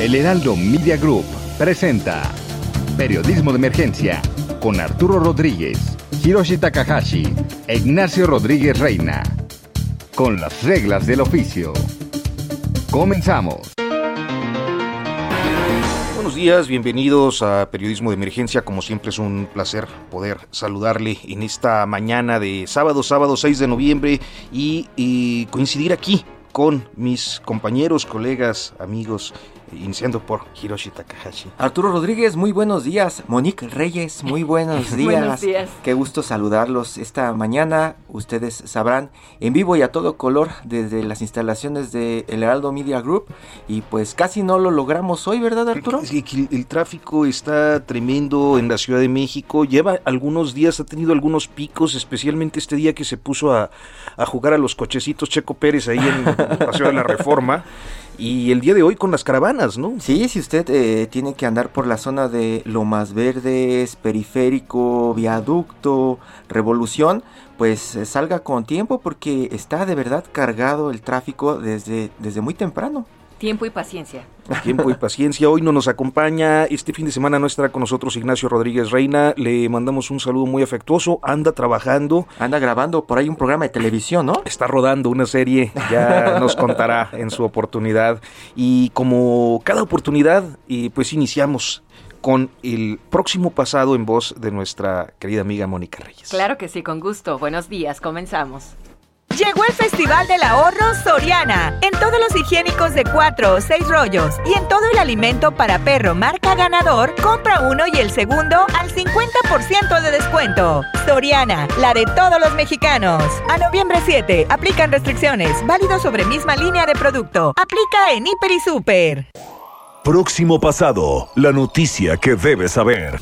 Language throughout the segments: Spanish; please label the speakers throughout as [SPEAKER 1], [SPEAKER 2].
[SPEAKER 1] El Heraldo Media Group presenta Periodismo de Emergencia con Arturo Rodríguez, Hiroshi Takahashi e Ignacio Rodríguez Reina. Con las reglas del oficio. Comenzamos.
[SPEAKER 2] Buenos días, bienvenidos a Periodismo de Emergencia. Como siempre es un placer poder saludarle en esta mañana de sábado, sábado 6 de noviembre y, y coincidir aquí con mis compañeros, colegas, amigos iniciando por Hiroshi Takahashi.
[SPEAKER 3] Arturo Rodríguez, muy buenos días. Monique Reyes, muy buenos días.
[SPEAKER 4] buenos días.
[SPEAKER 3] Qué gusto saludarlos esta mañana. Ustedes sabrán, en vivo y a todo color desde las instalaciones de El Heraldo Media Group. Y pues casi no lo logramos hoy, ¿verdad, Arturo?
[SPEAKER 2] Sí, el, el tráfico está tremendo en la Ciudad de México. Lleva algunos días, ha tenido algunos picos, especialmente este día que se puso a, a jugar a los cochecitos Checo Pérez ahí en el Paseo de la Reforma. Y el día de hoy con las caravanas, ¿no?
[SPEAKER 3] Sí, si usted eh, tiene que andar por la zona de Lomas Verdes, Periférico, Viaducto, Revolución, pues eh, salga con tiempo porque está de verdad cargado el tráfico desde, desde muy temprano.
[SPEAKER 4] Tiempo y paciencia.
[SPEAKER 2] Tiempo y paciencia. Hoy no nos acompaña. Este fin de semana no estará con nosotros Ignacio Rodríguez Reina. Le mandamos un saludo muy afectuoso. Anda trabajando.
[SPEAKER 3] Anda grabando por ahí un programa de televisión, ¿no?
[SPEAKER 2] Está rodando una serie. Ya nos contará en su oportunidad. Y como cada oportunidad, pues iniciamos con el próximo pasado en voz de nuestra querida amiga Mónica Reyes.
[SPEAKER 4] Claro que sí, con gusto. Buenos días, comenzamos.
[SPEAKER 5] Llegó el Festival del Ahorro Soriana. En todos los higiénicos de 4 o 6 rollos y en todo el alimento para perro marca ganador, compra uno y el segundo al 50% de descuento. Soriana, la de todos los mexicanos. A noviembre 7, aplican restricciones. Válido sobre misma línea de producto. Aplica en Hiper y Super.
[SPEAKER 6] Próximo pasado, la noticia que debes saber.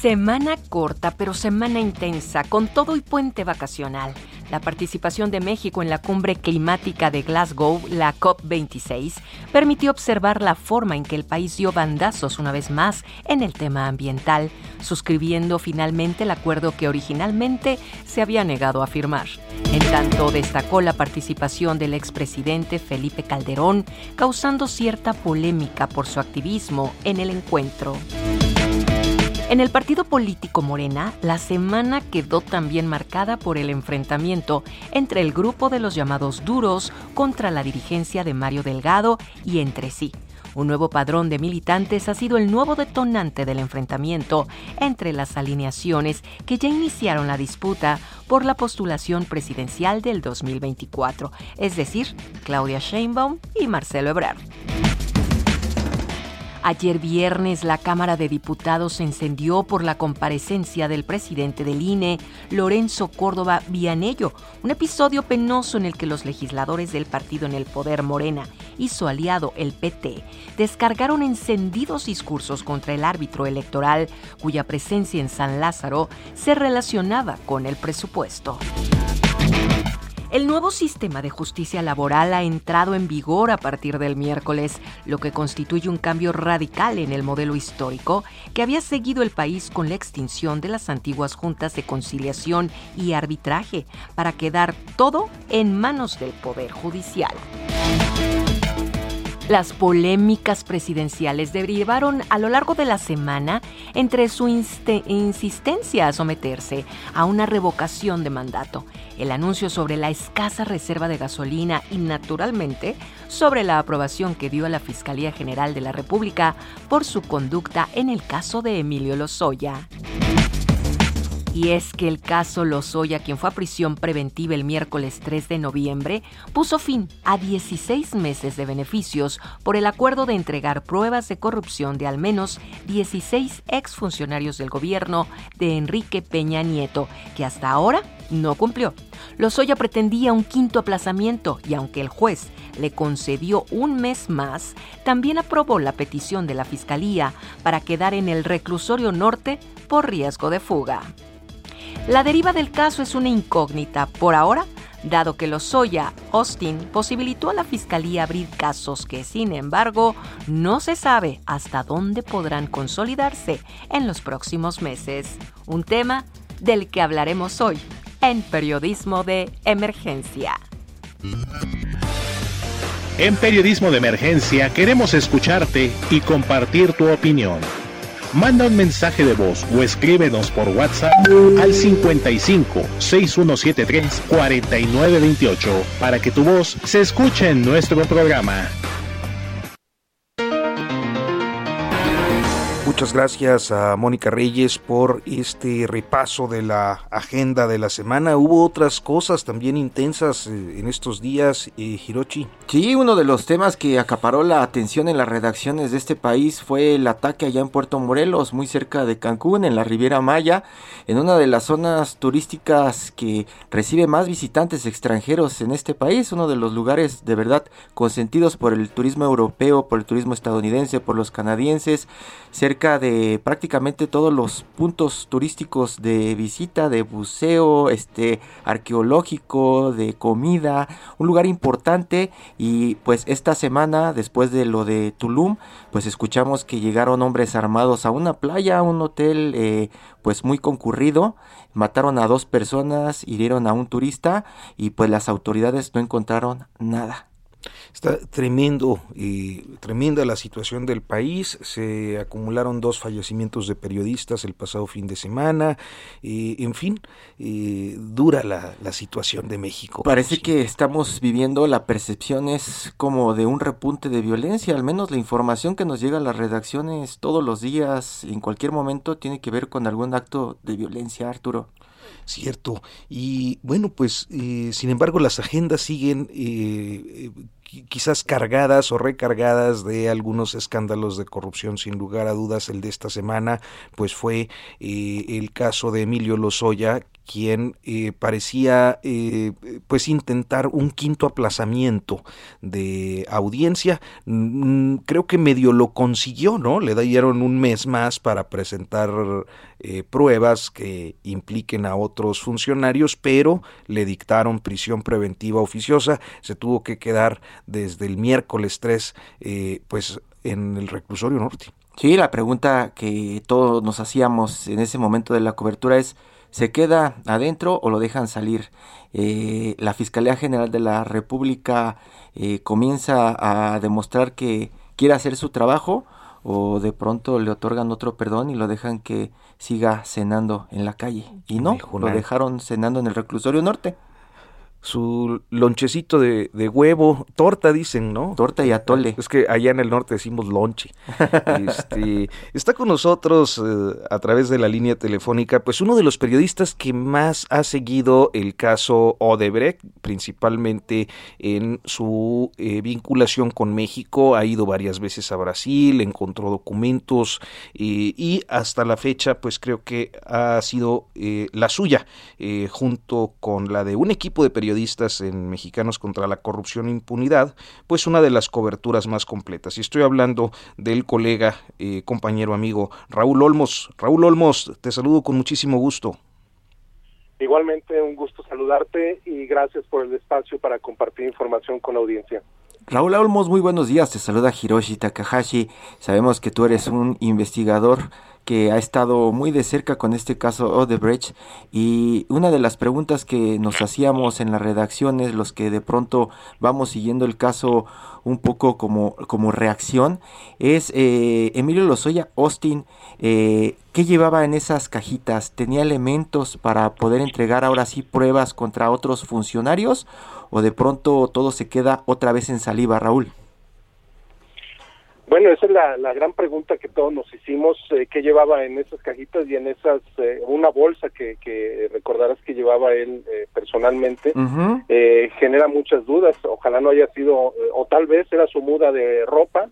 [SPEAKER 4] Semana corta, pero semana intensa, con todo y puente vacacional. La participación de México en la cumbre climática de Glasgow, la COP26, permitió observar la forma en que el país dio bandazos una vez más en el tema ambiental, suscribiendo finalmente el acuerdo que originalmente se había negado a firmar. En tanto, destacó la participación del expresidente Felipe Calderón, causando cierta polémica por su activismo en el encuentro. En el partido político Morena, la semana quedó también marcada por el enfrentamiento entre el grupo de los llamados duros contra la dirigencia de Mario Delgado y entre sí. Un nuevo padrón de militantes ha sido el nuevo detonante del enfrentamiento entre las alineaciones que ya iniciaron la disputa por la postulación presidencial del 2024, es decir, Claudia Sheinbaum y Marcelo Ebrard. Ayer viernes la Cámara de Diputados se encendió por la comparecencia del presidente del INE, Lorenzo Córdoba Vianello, un episodio penoso en el que los legisladores del partido en el poder Morena y su aliado el PT descargaron encendidos discursos contra el árbitro electoral cuya presencia en San Lázaro se relacionaba con el presupuesto. El nuevo sistema de justicia laboral ha entrado en vigor a partir del miércoles, lo que constituye un cambio radical en el modelo histórico que había seguido el país con la extinción de las antiguas juntas de conciliación y arbitraje para quedar todo en manos del Poder Judicial. Las polémicas presidenciales derivaron a lo largo de la semana entre su insistencia a someterse a una revocación de mandato, el anuncio sobre la escasa reserva de gasolina y, naturalmente, sobre la aprobación que dio a la Fiscalía General de la República por su conducta en el caso de Emilio Lozoya. Y es que el caso Lozoya, quien fue a prisión preventiva el miércoles 3 de noviembre, puso fin a 16 meses de beneficios por el acuerdo de entregar pruebas de corrupción de al menos 16 exfuncionarios del gobierno de Enrique Peña Nieto, que hasta ahora no cumplió. Lozoya pretendía un quinto aplazamiento y aunque el juez le concedió un mes más, también aprobó la petición de la Fiscalía para quedar en el reclusorio norte por riesgo de fuga. La deriva del caso es una incógnita por ahora, dado que Lozoya Austin posibilitó a la Fiscalía abrir casos que, sin embargo, no se sabe hasta dónde podrán consolidarse en los próximos meses. Un tema del que hablaremos hoy en Periodismo de Emergencia.
[SPEAKER 7] En Periodismo de Emergencia queremos escucharte y compartir tu opinión. Manda un mensaje de voz o escríbenos por WhatsApp al 55 6173 4928 para que tu voz se escuche en nuestro programa.
[SPEAKER 2] Muchas gracias a Mónica Reyes por este repaso de la agenda de la semana. Hubo otras cosas también intensas eh, en estos días, eh, Hirochi.
[SPEAKER 3] Sí, uno de los temas que acaparó la atención en las redacciones de este país fue el ataque allá en Puerto Morelos, muy cerca de Cancún, en la Riviera Maya, en una de las zonas turísticas que recibe más visitantes extranjeros en este país, uno de los lugares de verdad consentidos por el turismo europeo, por el turismo estadounidense, por los canadienses, cerca de prácticamente todos los puntos turísticos de visita, de buceo, este arqueológico, de comida, un lugar importante y pues esta semana después de lo de Tulum, pues escuchamos que llegaron hombres armados a una playa, a un hotel eh, pues muy concurrido, mataron a dos personas, hirieron a un turista y pues las autoridades no encontraron nada.
[SPEAKER 2] Está tremendo, y tremenda la situación del país. Se acumularon dos fallecimientos de periodistas el pasado fin de semana. en fin, dura la, la, situación de México.
[SPEAKER 3] Parece que estamos viviendo, la percepción es como de un repunte de violencia. Al menos la información que nos llega a las redacciones todos los días, en cualquier momento, tiene que ver con algún acto de violencia, Arturo.
[SPEAKER 2] Cierto. Y bueno, pues eh, sin embargo las agendas siguen eh, quizás cargadas o recargadas de algunos escándalos de corrupción. Sin lugar a dudas, el de esta semana, pues fue eh, el caso de Emilio Lozoya, quien eh, parecía eh, pues intentar un quinto aplazamiento de audiencia. Mm, creo que medio lo consiguió, ¿no? Le dieron un mes más para presentar eh, pruebas que impliquen a otros funcionarios, pero le dictaron prisión preventiva oficiosa. Se tuvo que quedar desde el miércoles 3 pues en el reclusorio norte.
[SPEAKER 3] Sí, la pregunta que todos nos hacíamos en ese momento de la cobertura es se queda adentro o lo dejan salir. Eh, la Fiscalía General de la República eh, comienza a demostrar que quiere hacer su trabajo o de pronto le otorgan otro perdón y lo dejan que siga cenando en la calle. Y no, lo dejaron cenando en el reclusorio norte
[SPEAKER 2] su lonchecito de, huevo, torta dicen, ¿no?
[SPEAKER 3] Torta y atole.
[SPEAKER 2] Es que allá en el norte decimos lonche. Este, está con nosotros eh, a través de la línea telefónica, pues uno de los periodistas que más ha seguido el caso Odebrecht, principalmente en su eh, vinculación con México, ha ido varias veces a Brasil, encontró documentos eh, y hasta la fecha, pues creo que ha sido la suya, junto con la de un equipo de periodistas en Mexicanos contra la Corrupción e Impunidad, pues una de las coberturas más completas. Y estoy hablando del colega, eh, compañero, amigo Raúl Olmos. Raúl Olmos, te saludo con muchísimo gusto.
[SPEAKER 8] Igualmente, un gusto saludarte y gracias por el espacio para compartir información con la audiencia.
[SPEAKER 3] Raúl Olmos, muy buenos días. Te saluda Hiroshi Takahashi. Sabemos que tú eres un investigador que ha estado muy de cerca con este caso Odebrecht y una de las preguntas que nos hacíamos en las redacciones, los que de pronto vamos siguiendo el caso un poco como, como reacción, es eh, Emilio Lozoya Austin, eh, ¿qué llevaba en esas cajitas? ¿Tenía elementos para poder entregar ahora sí pruebas contra otros funcionarios o de pronto todo se queda otra vez en saliva, Raúl?
[SPEAKER 8] Bueno, esa es la, la gran pregunta que todos nos hicimos, eh, qué llevaba en esas cajitas y en esas, eh, una bolsa que, que recordarás que llevaba él eh, personalmente, eh, genera muchas dudas, ojalá no haya sido, eh, o tal vez era su muda de ropa,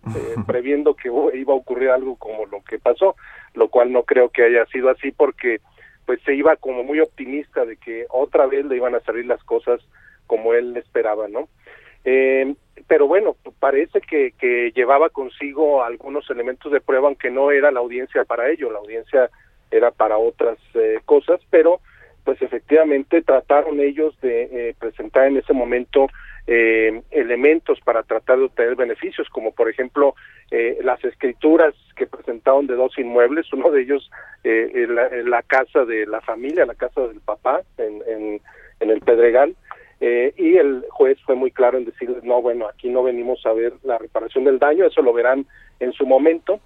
[SPEAKER 8] previendo que uh, iba a ocurrir algo como lo que pasó, lo cual no creo que haya sido así porque pues se iba como muy optimista de que otra vez le iban a salir las cosas como él esperaba, ¿no? Eh, pero bueno, parece que, que llevaba consigo algunos elementos de prueba, aunque no era la audiencia para ello, la audiencia era para otras eh, cosas, pero pues efectivamente trataron ellos de eh, presentar en ese momento eh, elementos para tratar de obtener beneficios, como por ejemplo eh, las escrituras que presentaron de dos inmuebles, uno de ellos eh, la, casa de la familia, la casa del papá en, en el Pedregal, eh, y el juez fue muy claro en decirles, no, bueno, aquí no venimos a ver la reparación del daño, eso lo verán en su momento,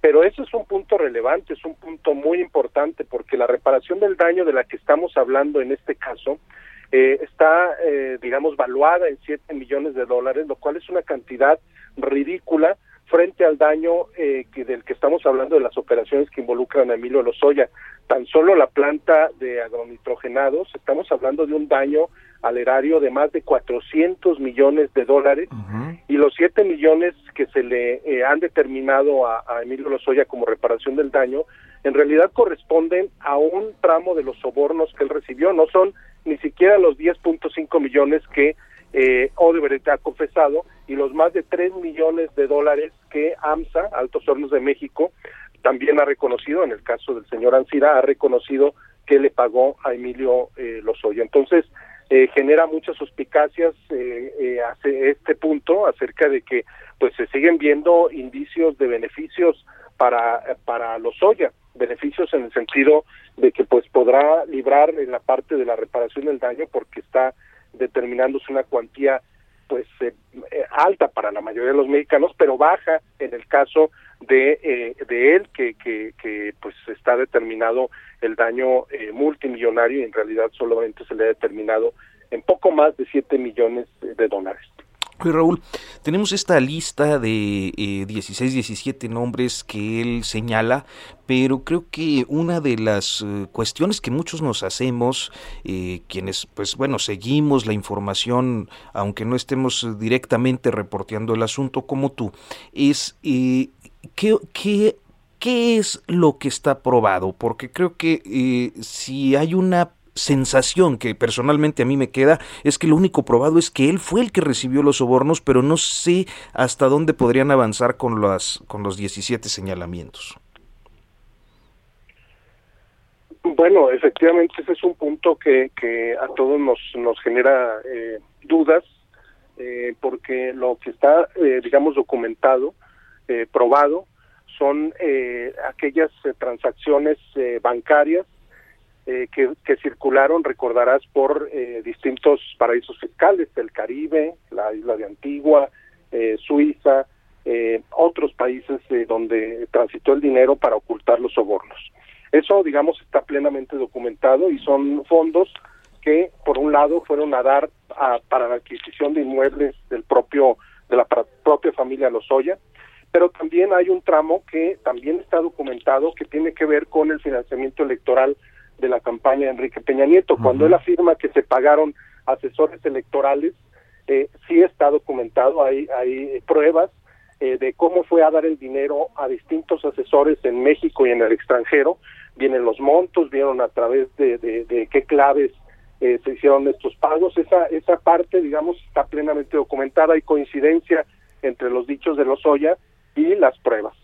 [SPEAKER 8] pero eso es un punto relevante, es un punto muy importante, porque la reparación del daño de la que estamos hablando en este caso eh, está, eh, digamos, valuada en 7 millones de dólares, lo cual es una cantidad ridícula frente al daño eh, que del que estamos hablando de las operaciones que involucran a Emilio Lozoya. Tan solo la planta de agronitrogenados, estamos hablando de un daño al erario de más de 400 millones de dólares. Y los 7 millones que se le eh, han determinado a, a Emilio Lozoya como reparación del daño, en realidad corresponden a un tramo de los sobornos que él recibió, no son ni siquiera los 10.5 millones que eh, Odebrecht ha confesado y los más de 3 millones de dólares que AMSA, Altos Hornos de México, también ha reconocido, en el caso del señor Ancira, ha reconocido que le pagó a Emilio eh, Lozoya. Entonces, eh, genera muchas suspicacias eh, eh, hace este punto acerca de que pues se siguen viendo indicios de beneficios para para Lozoya, beneficios en el sentido de que pues podrá librar en la parte de la reparación del daño porque está determinándose una cuantía pues eh, eh, alta para la mayoría de los mexicanos, pero baja en el caso de, eh, de él, que, que, que pues está determinado el daño eh, multimillonario y en realidad solamente se le ha determinado en poco más de 7 millones de dólares.
[SPEAKER 2] Raúl, tenemos esta lista de eh, 16, 17 nombres que él señala, pero creo que una de las eh, cuestiones que muchos nos hacemos, eh, quienes, pues bueno, seguimos la información, aunque no estemos directamente reporteando el asunto como tú, es eh, ¿qué, qué, qué es lo que está probado? Porque creo que si hay una sensación que personalmente a mí me queda es que lo único probado es que él fue el que recibió los sobornos, pero no sé hasta dónde podrían avanzar con las con los 17 señalamientos.
[SPEAKER 8] Bueno, efectivamente ese es un punto que, que a todos nos, nos genera eh, dudas, eh, porque lo que está, eh, digamos, documentado, eh, probado, son eh, aquellas transacciones bancarias eh, que, circularon, recordarás, por eh, distintos paraísos fiscales, el Caribe, la isla de Antigua, eh, Suiza, eh, otros países eh, donde transitó el dinero para ocultar los sobornos. Eso, digamos, está plenamente documentado y son fondos que, por un lado, fueron a dar a, para la adquisición de inmuebles del propio de la propia familia Lozoya, pero también hay un tramo que también está documentado que tiene que ver con el financiamiento electoral de la campaña de Enrique Peña Nieto. Cuando él afirma que se pagaron asesores electorales, eh, sí está documentado, hay, hay pruebas eh, de cómo fue a dar el dinero a distintos asesores en México y en el extranjero. Vienen los montos, vieron a través de, de, de qué claves eh, se hicieron estos pagos. Esa, esa parte, digamos, está plenamente documentada. Hay coincidencia entre los dichos de Lozoya y las pruebas.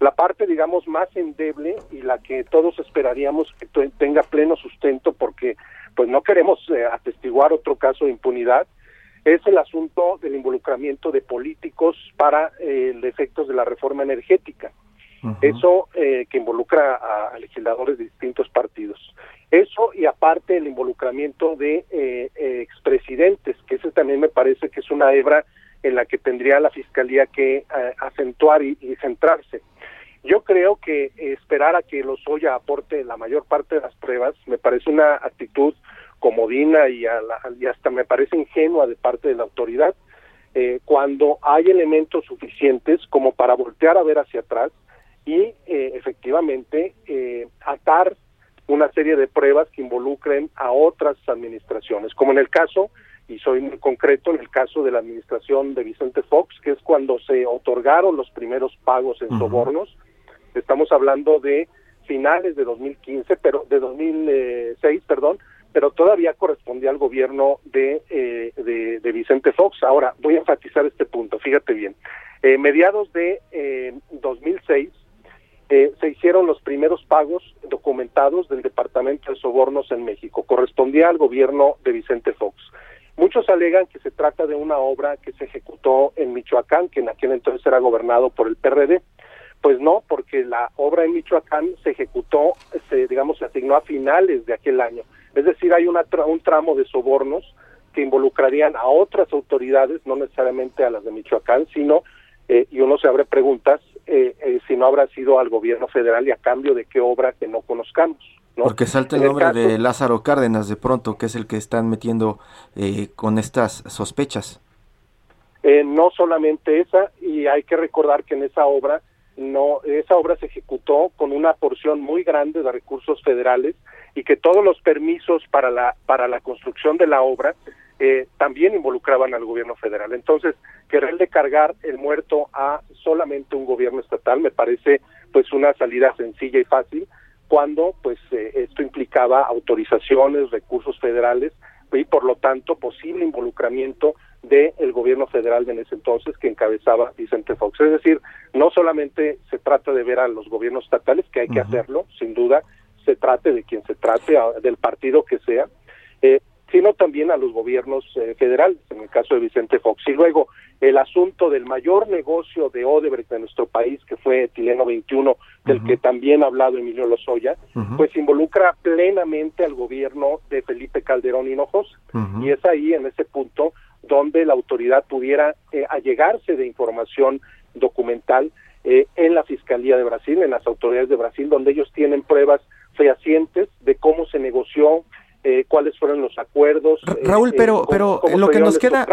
[SPEAKER 8] La parte, digamos, más endeble y la que todos esperaríamos que tenga pleno sustento porque pues no queremos eh, atestiguar otro caso de impunidad, es el asunto del involucramiento de políticos para eh, el efectos de la reforma energética. Eso eh, que involucra a, a legisladores de distintos partidos. Eso y aparte el involucramiento de eh, eh, expresidentes, que ese también me parece que es una hebra en la que tendría la fiscalía que eh, acentuar y, centrarse. Yo creo que esperar a que Lozoya aporte la mayor parte de las pruebas me parece una actitud comodina y, a la- y hasta me parece ingenua de parte de la autoridad. eh, cuando hay elementos suficientes como para voltear a ver hacia atrás y eh, efectivamente eh, atar una serie de pruebas que involucren a otras administraciones, como en el caso, y soy muy concreto, en el caso de la administración de Vicente Fox, que es cuando se otorgaron los primeros pagos en sobornos, estamos hablando de finales de 2015, pero de 2006, perdón, pero todavía correspondía al gobierno de, eh, de, Vicente Fox. Ahora, voy a enfatizar este punto, fíjate bien. Eh, mediados de eh, 2006 eh, se hicieron los primeros pagos documentados del Departamento de Sobornos en México. Correspondía al gobierno de Vicente Fox. Muchos alegan que se trata de una obra que se ejecutó en Michoacán, que en aquel entonces era gobernado por el PRD. Pues no, porque la obra en Michoacán se ejecutó, se, digamos, se asignó a finales de aquel año. Es decir, hay una un tramo de sobornos que involucrarían a otras autoridades, no necesariamente a las de Michoacán, sino, eh, y uno se abre preguntas, eh, eh, si no habrá sido al gobierno federal y a cambio de qué obra que no conozcamos. ¿No?
[SPEAKER 3] Porque salta el nombre de Lázaro Cárdenas de pronto, que es el que están metiendo eh, con estas sospechas.
[SPEAKER 8] no solamente esa, y hay que recordar que en esa obra no esa obra se ejecutó con una porción muy grande de recursos federales y que todos los permisos para la para la construcción de la obra eh, también involucraban al gobierno federal. Entonces, quererle cargar el muerto a solamente un gobierno estatal me parece pues una salida sencilla y fácil cuando pues eh, esto implicaba autorizaciones, recursos federales y por lo tanto posible involucramiento del gobierno federal de ese entonces que encabezaba Vicente Fox. Es decir, no solamente se trata de ver a los gobiernos estatales, que hay que hacerlo, sin duda, se trate de quien se trate, del partido que sea, eh, sino también a los gobiernos eh, federales, en el caso de Vicente Fox. Y luego el asunto del mayor negocio de Odebrecht de nuestro país, que fue Tileno 21, del que también ha hablado Emilio Lozoya, pues involucra plenamente al gobierno de Felipe Calderón Hinojosa. Y es ahí, en ese punto, donde la autoridad pudiera eh, allegarse de información documental eh, en la Fiscalía de Brasil, en las autoridades de Brasil, donde ellos tienen pruebas fehacientes de cómo se negoció eh, cuáles fueron los acuerdos.
[SPEAKER 3] Eh, Raúl, pero, eh, pero lo que nos queda,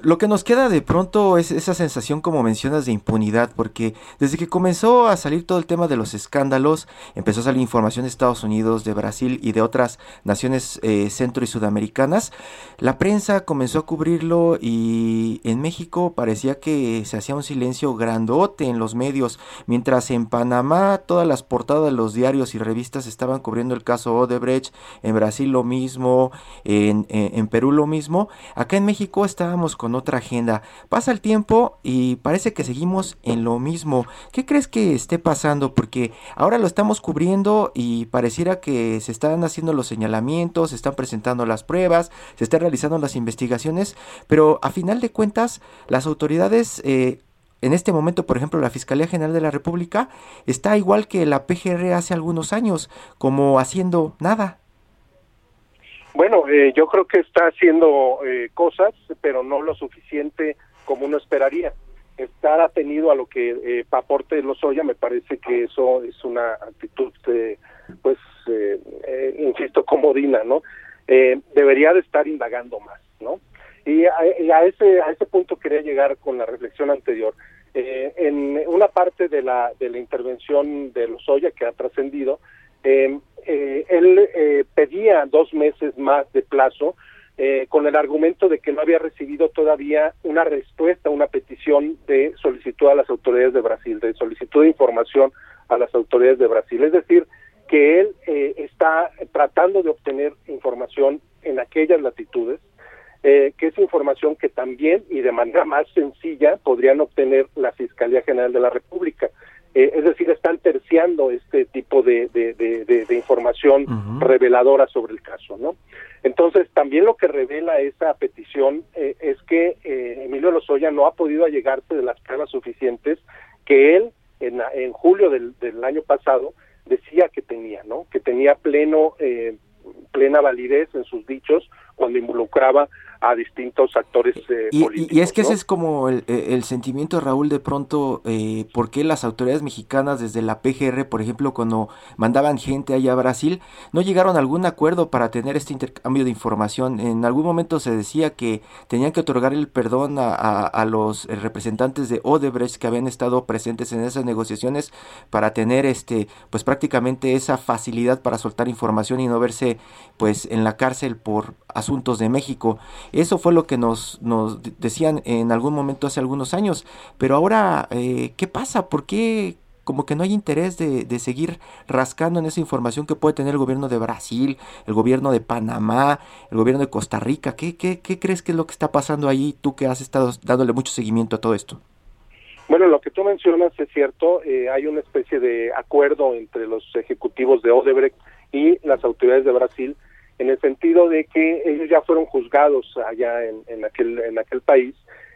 [SPEAKER 3] lo que nos queda de pronto es esa sensación, como mencionas, de impunidad, porque desde que comenzó a salir todo el tema de los escándalos, empezó a salir información de Estados Unidos, de Brasil y de otras naciones centro y sudamericanas, la prensa comenzó a cubrirlo y en México parecía que se hacía un silencio grandote en los medios, mientras en Panamá todas las portadas de los diarios y revistas estaban cubriendo el caso Odebrecht, en Brasil lo mismo, en, en, Perú lo mismo. Acá en México estábamos con otra agenda. Pasa el tiempo y parece que seguimos en lo mismo. ¿Qué crees que esté pasando? Porque ahora lo estamos cubriendo y pareciera que se están haciendo los señalamientos, se están presentando las pruebas, se están realizando las investigaciones, pero a final de cuentas las autoridades... Eh, en este momento, por ejemplo, la Fiscalía General de la República está igual que la PGR hace algunos años, como haciendo nada.
[SPEAKER 8] Bueno, eh, yo creo que está haciendo eh, cosas, pero no lo suficiente como uno esperaría. Estar atenido a lo que eh, aporte Lozoya, me parece que eso es una actitud, eh, pues, eh, insisto, comodina, ¿no? debería de estar indagando más, ¿no? Y a, ese a ese punto quería llegar con la reflexión anterior. en una parte de la de la intervención de Lozoya que ha trascendido, eh, eh, él eh, pedía dos meses más de plazo eh, con el argumento de que no había recibido todavía una respuesta, una petición de solicitud a las autoridades de Brasil, de solicitud de información a las autoridades de Brasil. Es decir, que él eh, está tratando de obtener información en aquellas latitudes, eh, que es información que también y de manera más sencilla podrían obtener la Fiscalía General de la República. Eh, es decir, están terciando este tipo de, de, información reveladora sobre el caso, ¿no? Entonces, también lo que revela esa petición eh, es que eh, Emilio Lozoya no ha podido allegarse de las pruebas suficientes que él, en, en julio del, del, año pasado, decía que tenía, ¿no? Que tenía pleno, plena validez en sus dichos cuando involucraba a distintos actores eh,
[SPEAKER 3] y,
[SPEAKER 8] políticos.
[SPEAKER 3] Y es que ese es como el, sentimiento, Raúl, de pronto, eh, ¿por qué las autoridades mexicanas desde la PGR, por ejemplo, cuando mandaban gente allá a Brasil, no llegaron a algún acuerdo para tener este intercambio de información? En algún momento se decía que tenían que otorgar el perdón a, a, los representantes de Odebrecht que habían estado presentes en esas negociaciones para tener este pues prácticamente esa facilidad para soltar información y no verse pues en la cárcel por asuntos de México. Eso fue lo que nos, nos decían en algún momento hace algunos años. Pero ahora, eh, ¿qué pasa? ¿Por qué como que no hay interés de, seguir rascando en esa información que puede tener el gobierno de Brasil, el gobierno de Panamá, el gobierno de Costa Rica. ¿Qué, qué, qué crees que es lo que está pasando ahí, tú que has estado dándole mucho seguimiento a todo esto?
[SPEAKER 8] Bueno, lo que tú mencionas es cierto, eh, hay una especie de acuerdo entre los ejecutivos de Odebrecht y las autoridades de Brasil en el sentido de que ellos ya fueron juzgados allá en, en aquel en aquel país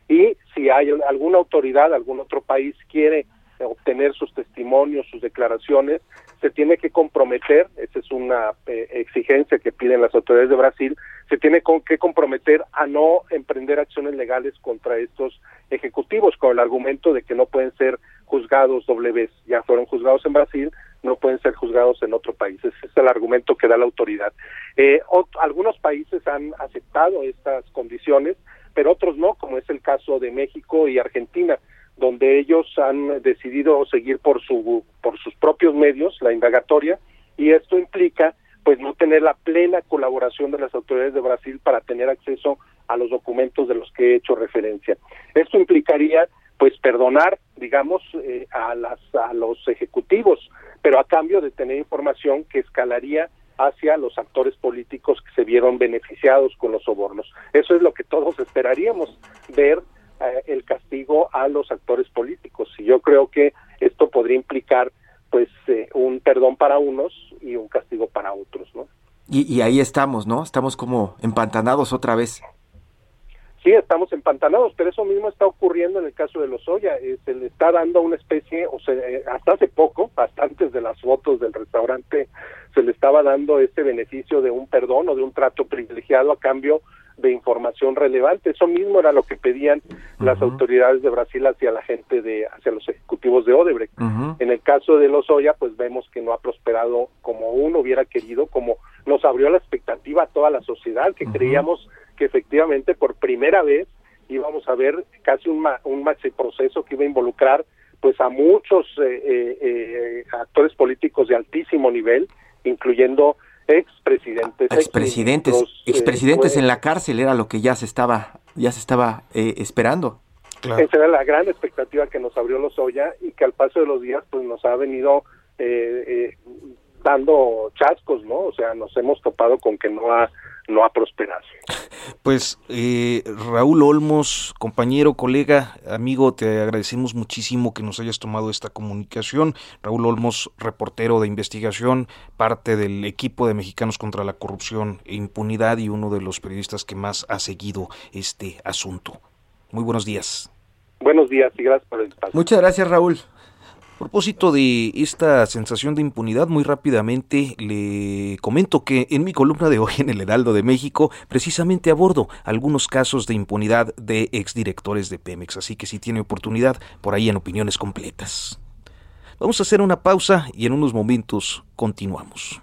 [SPEAKER 8] y si hay alguna autoridad, algún otro país quiere obtener sus testimonios, sus declaraciones, se tiene que comprometer, esa es una eh, exigencia que piden las autoridades de Brasil, se tiene que comprometer a no emprender acciones legales contra estos ejecutivos con el argumento de que no pueden ser juzgados doble vez, ya fueron juzgados en Brasil, no pueden ser juzgados en otro país. Ese es el argumento que da la autoridad. Eh, algunos países han aceptado estas condiciones, pero otros no, como es el caso de México y Argentina, donde ellos han decidido seguir por su por sus propios medios la indagatoria y esto implica pues no tener la plena colaboración de las autoridades de Brasil para tener acceso a los documentos de los que he hecho referencia. Esto implicaría pues perdonar, digamos, eh, a, las, a los ejecutivos, pero a cambio de tener información que escalaría hacia los actores políticos que se vieron beneficiados con los sobornos. Eso es lo que todos esperaríamos, ver eh, el castigo a los actores políticos. Y yo creo que esto podría implicar pues eh, un perdón para unos y un castigo para otros, ¿no?
[SPEAKER 3] Y, y ahí estamos, ¿no? Estamos como empantanados otra vez
[SPEAKER 8] sí estamos empantanados, pero eso mismo está ocurriendo en el caso de los Oya, eh, se le está dando una especie, o sea, eh, hasta hace poco, hasta antes de las fotos del restaurante, se le estaba dando este beneficio de un perdón o de un trato privilegiado a cambio de información relevante. Eso mismo era lo que pedían las autoridades de Brasil hacia la gente de, hacia los ejecutivos de Odebrecht. En el caso de los Oya, pues vemos que no ha prosperado como uno hubiera querido, como nos abrió la expectativa a toda la sociedad, que creíamos que efectivamente por primera vez íbamos a ver casi un, un maxi proceso que iba a involucrar pues a muchos eh, eh, eh, actores políticos de altísimo nivel, incluyendo expresidentes,
[SPEAKER 3] expresidentes, expresidentes en la cárcel era lo que ya se estaba ya se estaba esperando.
[SPEAKER 8] Esa era la gran expectativa que nos abrió Lozoya y que al paso de los días pues nos ha venido dando chascos, ¿no? O sea, nos hemos topado con que no ha no ha prosperado.
[SPEAKER 2] Pues eh, Raúl Olmos, compañero, colega, amigo, te agradecemos muchísimo que nos hayas tomado esta comunicación. Raúl Olmos, reportero de investigación, parte del equipo de Mexicanos contra la Corrupción e Impunidad y uno de los periodistas que más ha seguido este asunto. Muy buenos días.
[SPEAKER 8] Buenos días y gracias por el espacio.
[SPEAKER 3] Muchas gracias, Raúl.
[SPEAKER 2] A propósito de esta sensación de impunidad, muy rápidamente le comento que en mi columna de hoy en el Heraldo de México precisamente abordo algunos casos de impunidad de exdirectores de Pemex, así que si tiene oportunidad, por ahí en opiniones completas. Vamos a hacer una pausa y en unos momentos continuamos.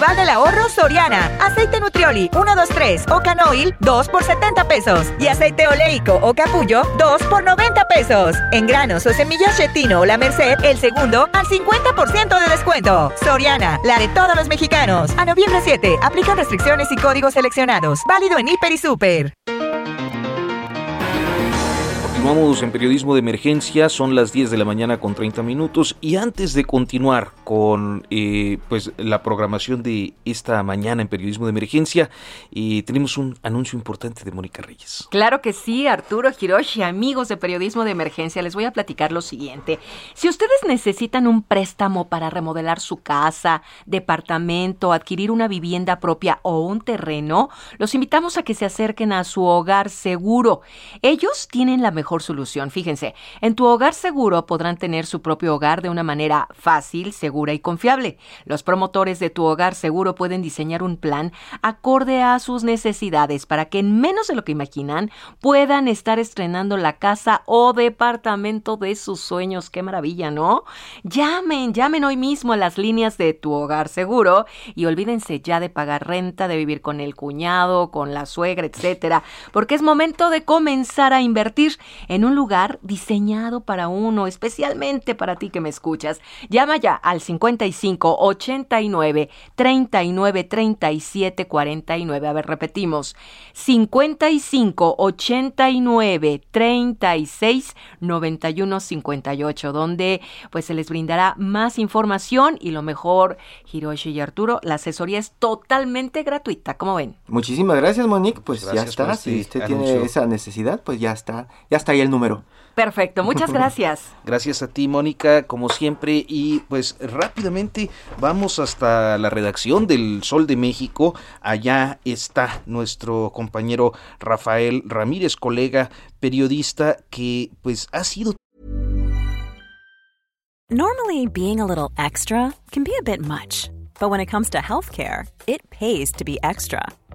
[SPEAKER 5] Festival del Ahorro Soriana. Aceite Nutrioli 1, 2, 3 o Canoil 2 por 70 pesos. Y aceite oleico o capullo 2 por 90 pesos. En granos o semillas chetino o la Merced, el segundo al 50% de descuento. Soriana, la de todos los mexicanos. A noviembre 7, aplican restricciones y códigos seleccionados. Válido en Hiper y Super.
[SPEAKER 2] Continuamos en periodismo de emergencia, son las 10 de la mañana con 30 minutos y antes de continuar con eh, pues la programación de esta mañana en periodismo de emergencia, eh, tenemos un anuncio importante de Mónica Reyes.
[SPEAKER 4] Claro que sí, Arturo Hiroshi, amigos de periodismo de emergencia, les voy a platicar lo siguiente. Si ustedes necesitan un préstamo para remodelar su casa, departamento, adquirir una vivienda propia o un terreno, los invitamos a que se acerquen a su hogar seguro. Ellos tienen la mejor solución. Fíjense, en tu hogar seguro podrán tener su propio hogar de una manera fácil, segura y confiable. Los promotores de tu hogar seguro pueden diseñar un plan acorde a sus necesidades para que en menos de lo que imaginan puedan estar estrenando la casa o departamento de sus sueños. Qué maravilla, ¿no? Llamen, llamen hoy mismo a las líneas de tu hogar seguro y olvídense ya de pagar renta, de vivir con el cuñado, con la suegra, etcétera, porque es momento de comenzar a invertir en un lugar diseñado para uno, especialmente para ti que me escuchas. Llama ya al 55 89 39 37 49. A ver, repetimos. 55 89 36 91 58, donde pues se les brindará más información y lo mejor, Hiroshi y Arturo, la asesoría es totalmente gratuita, ¿cómo ven?
[SPEAKER 3] Muchísimas gracias, Monique. Pues ya está. Este si usted tiene esa necesidad, pues ya está. Ya está ahí el número.
[SPEAKER 4] Perfecto, muchas gracias.
[SPEAKER 2] Gracias a ti, Mónica, como siempre. Y pues rápidamente vamos hasta la redacción del Sol de México. Allá está nuestro compañero Rafael Ramírez, colega periodista, que pues ha sido...
[SPEAKER 9] Normally, being a little extra can be a bit much. But when it comes to healthcare, it pays to be extra.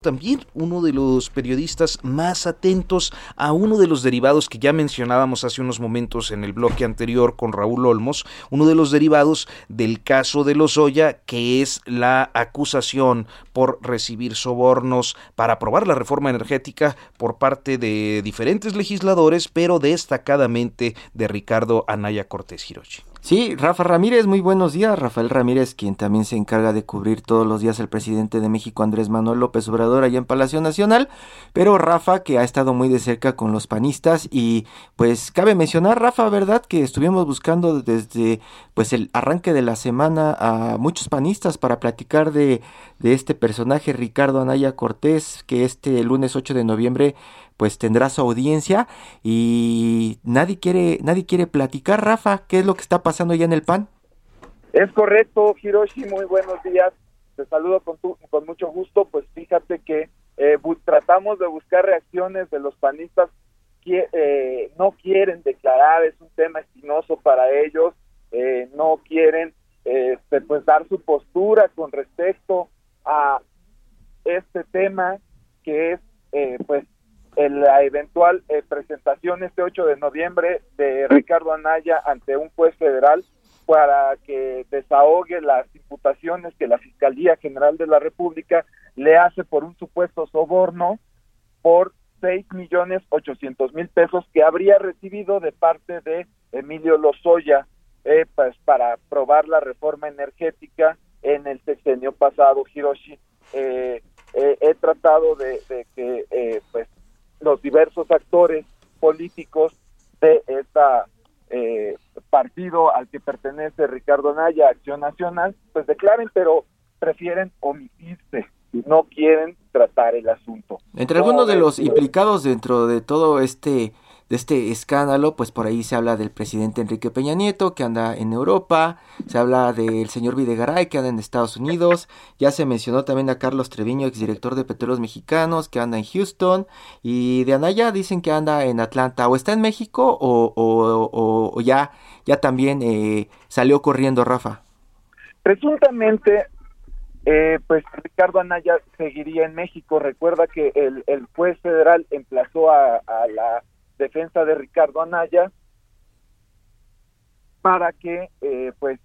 [SPEAKER 2] También uno de los periodistas más atentos a uno de los derivados que ya mencionábamos hace unos momentos en el bloque anterior con Raúl Olmos, uno de los derivados del caso de Lozoya, que es la acusación por recibir sobornos para aprobar la reforma energética por parte de diferentes legisladores, pero destacadamente de Ricardo Anaya Cortés Hirochi.
[SPEAKER 3] Sí, Rafa Ramírez, muy buenos días. Rafael Ramírez, quien también se encarga de cubrir todos los días el presidente de México, Andrés Manuel López Obrador, allá en Palacio Nacional. Pero Rafa, que ha estado muy de cerca con los panistas. Y pues cabe mencionar, Rafa, ¿verdad? Que estuvimos buscando desde pues el arranque de la semana a muchos panistas para platicar de, de este personaje, Ricardo Anaya Cortés, que este lunes 8 de noviembre pues tendrá su audiencia y nadie quiere, nadie quiere platicar, Rafa, ¿qué es lo que está pasando ya en el PAN?
[SPEAKER 10] Es correcto, Hiroshi, muy buenos días. Te saludo con, con mucho gusto. Pues fíjate que eh, tratamos de buscar reacciones de los panistas que eh, no quieren declarar, es un tema espinoso para ellos, eh, no quieren este, pues dar su postura con respecto a este tema que es pues en la eventual eh, presentación este 8 de noviembre de Ricardo Anaya ante un juez federal para que desahogue las imputaciones que la Fiscalía General de la República le hace por un supuesto soborno por seis millones ochocientos mil pesos que habría recibido de parte de Emilio Lozoya eh, pues para aprobar la reforma energética en el sexenio pasado Hiroshi. Eh, he tratado de, de que pues los diversos actores políticos de esta eh, partido al que pertenece Ricardo Naya, Acción Nacional, pues declaren, pero prefieren omitirse y no quieren tratar el asunto.
[SPEAKER 3] Entre algunos de los implicados dentro de todo este de este escándalo, pues por ahí se habla del presidente Enrique Peña Nieto, que anda en Europa, se habla del señor Videgaray, que anda en Estados Unidos, ya se mencionó también a Carlos Treviño, exdirector de Petróleos Mexicanos, que anda en Houston, y de Anaya dicen que anda en Atlanta, o está en México, o, ya, ya también eh, salió corriendo Rafa.
[SPEAKER 10] Presuntamente eh, pues Ricardo Anaya seguiría en México. Recuerda que el, el juez federal emplazó a, a, la defensa de Ricardo Anaya para que eh, pues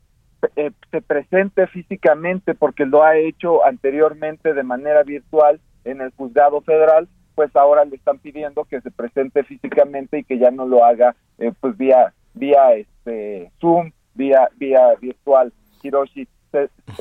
[SPEAKER 10] eh, se presente físicamente porque lo ha hecho anteriormente de manera virtual en el juzgado federal, pues ahora le están pidiendo que se presente físicamente y que ya no lo haga eh, pues vía vía este Zoom, vía vía virtual. Hiroshi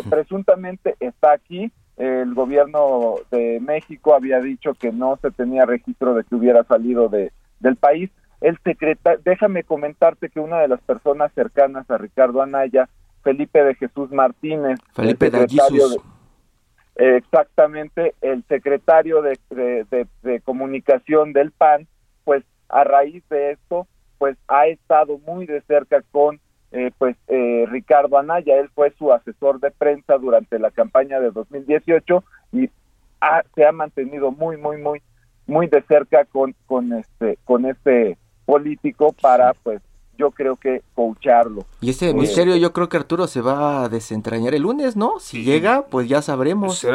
[SPEAKER 10] presuntamente está aquí. El gobierno de México había dicho que no se tenía registro de que hubiera salido de del país. El secretario, déjame comentarte que una de las personas cercanas a Ricardo Anaya, Felipe de Jesús Martínez,
[SPEAKER 3] Felipe de Jesús
[SPEAKER 10] exactamente el secretario de, de, comunicación del PAN, pues a raíz de esto, pues ha estado muy de cerca con eh, pues eh, Ricardo Anaya, él fue su asesor de prensa durante la campaña de 2018 y se ha mantenido muy muy muy muy de cerca con con este con este político para pues yo creo que coacharlo.
[SPEAKER 3] Y ese misterio yo creo que Arturo se va a desentrañar el lunes, ¿no? Si llega, pues ya sabremos.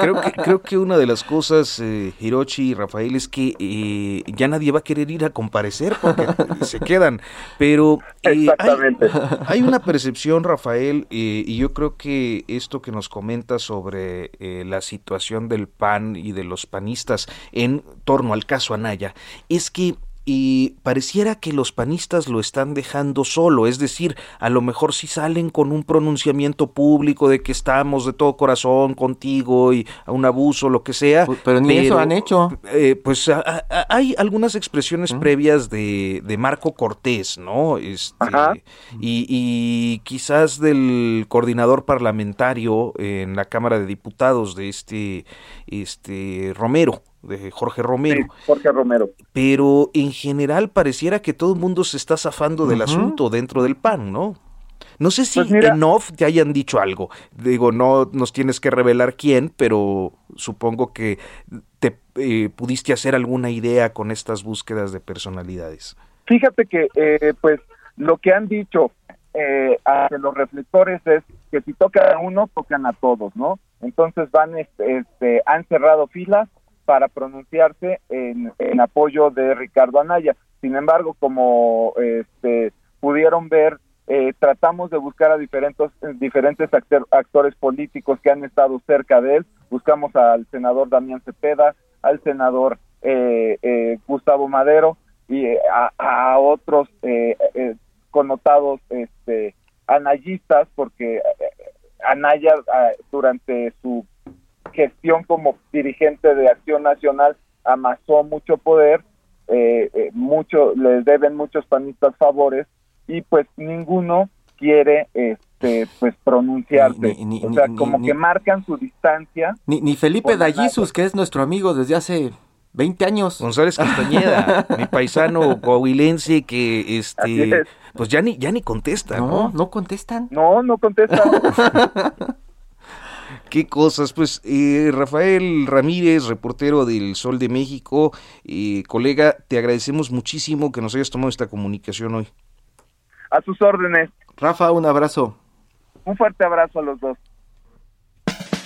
[SPEAKER 2] creo, que, creo que una de las cosas, eh, Hirochi y Rafael, es que eh, ya nadie va a querer ir a comparecer porque se quedan. Pero eh, hay, una percepción, Rafael, eh, y yo creo que esto que nos comenta sobre la situación del PAN y de los panistas en torno al caso Anaya, es que y pareciera que los panistas lo están dejando solo, es decir, a lo mejor si salen con un pronunciamiento público de que estamos de todo corazón contigo y a un abuso, lo que sea.
[SPEAKER 3] Pero ni eso han hecho.
[SPEAKER 2] Eh, pues hay algunas expresiones previas de, de, Marco Cortés, ¿no? Este, y, y, quizás del coordinador parlamentario en la Cámara de Diputados de este, este Romero de Jorge Romero.
[SPEAKER 10] Jorge Romero.
[SPEAKER 2] Pero en general pareciera que todo el mundo se está zafando del asunto dentro del PAN, ¿no? No sé si pues en off te hayan dicho algo. Digo, no nos tienes que revelar quién, pero supongo que te eh, pudiste hacer alguna idea con estas búsquedas de personalidades.
[SPEAKER 10] Fíjate que, eh, pues, lo que han dicho eh, a los reflectores es que si tocan a uno, tocan a todos, ¿no? Entonces van, este, este han cerrado filas para pronunciarse en, apoyo de Ricardo Anaya. Sin embargo, como este, pudieron ver, eh, tratamos de buscar a diferentes, diferentes actores políticos que han estado cerca de él. Buscamos al senador Damián Cepeda, al senador eh, eh, Gustavo Madero y a, otros connotados este, anayistas, porque Anaya durante su gestión como dirigente de Acción Nacional amasó mucho poder, eh, eh, mucho les deben muchos panistas favores y pues ninguno quiere este pues pronunciarse, o sea, como que marcan su distancia.
[SPEAKER 3] Ni, ni Felipe Dallizus, que es nuestro amigo desde hace 20 años.
[SPEAKER 2] González Castañeda, mi paisano coahuilense que este pues ya ni ya ni contesta, ¿no?
[SPEAKER 3] No, no contestan.
[SPEAKER 10] No, no contestan.
[SPEAKER 2] Qué cosas, pues eh, Rafael Ramírez, reportero del Sol de México, eh, colega, te agradecemos muchísimo que nos hayas tomado esta comunicación hoy.
[SPEAKER 10] A sus órdenes.
[SPEAKER 3] Rafa, un abrazo.
[SPEAKER 10] Un fuerte abrazo a los dos.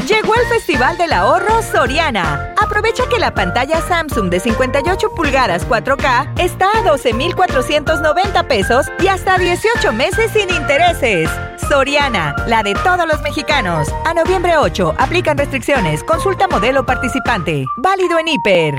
[SPEAKER 5] Llegó el Festival del Ahorro Soriana. Aprovecha que la pantalla Samsung de 58 pulgadas 4K está a 12,490 pesos y hasta 18 meses sin intereses. Soriana, la de todos los mexicanos. A noviembre 8, aplican restricciones. Consulta modelo participante. Válido en Hiper.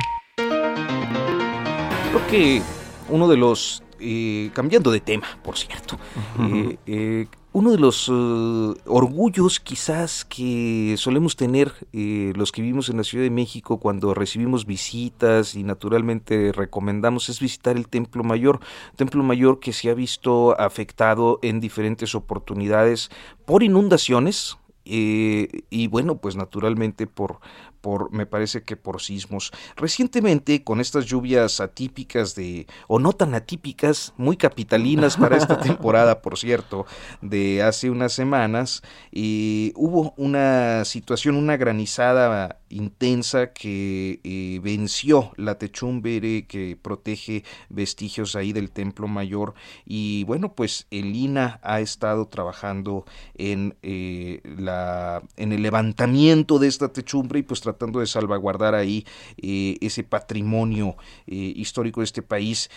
[SPEAKER 2] Creo que uno de los... Eh, cambiando de tema, por cierto. eh, eh, uno de los eh, orgullos quizás que solemos tener eh, los que vivimos en la Ciudad de México cuando recibimos visitas y naturalmente recomendamos es visitar el Templo Mayor, Templo Mayor que se ha visto afectado en diferentes oportunidades por inundaciones, eh, y bueno, pues naturalmente por, por, me parece que por sismos. Recientemente, con estas lluvias atípicas de, o no tan atípicas, muy capitalinas para esta temporada, por cierto, de hace unas semanas, y hubo una situación, una granizada intensa que eh, venció la techumbre que protege vestigios ahí del templo mayor y bueno pues el INA ha estado trabajando en eh, la en el levantamiento de esta techumbre y pues tratando de salvaguardar ahí eh, ese patrimonio histórico de este país.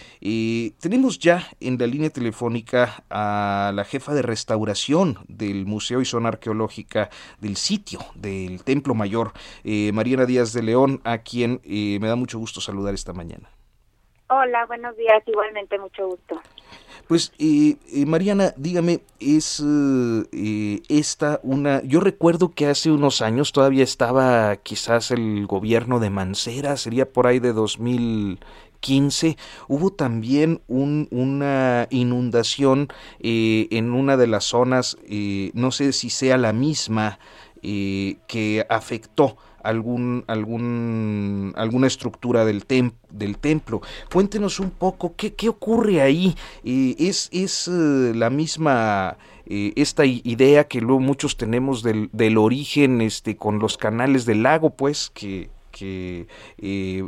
[SPEAKER 2] tenemos ya en la línea telefónica a la jefa de restauración del Museo y Zona Arqueológica del sitio del Templo Mayor, Mariana Díaz de León, a quien me da mucho gusto saludar esta mañana.
[SPEAKER 11] Hola, buenos días, igualmente mucho gusto.
[SPEAKER 2] Pues, eh, eh, Mariana, dígame, ¿es eh, esta una... Yo recuerdo que hace unos años todavía estaba quizás el gobierno de Mancera, sería por ahí de 2015, hubo también un, una inundación en una de las zonas, no sé si sea la misma, que afectó algún, algún, alguna estructura del, del templo. Cuéntenos un poco qué, qué ocurre ahí. Eh, ¿Es, es eh, la misma eh, esta idea que luego muchos tenemos del, del, origen este, con los canales del lago, pues, que, que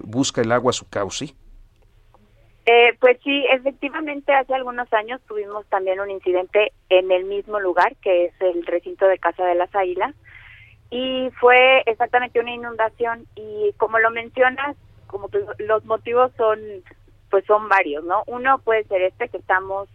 [SPEAKER 2] busca el agua a su cauce?
[SPEAKER 11] pues sí, efectivamente hace algunos años tuvimos también un incidente en el mismo lugar, que es el recinto de Casa de las Águilas, y fue exactamente una inundación y como lo mencionas, como que los motivos son pues son varios, ¿no? Uno puede ser este que estamos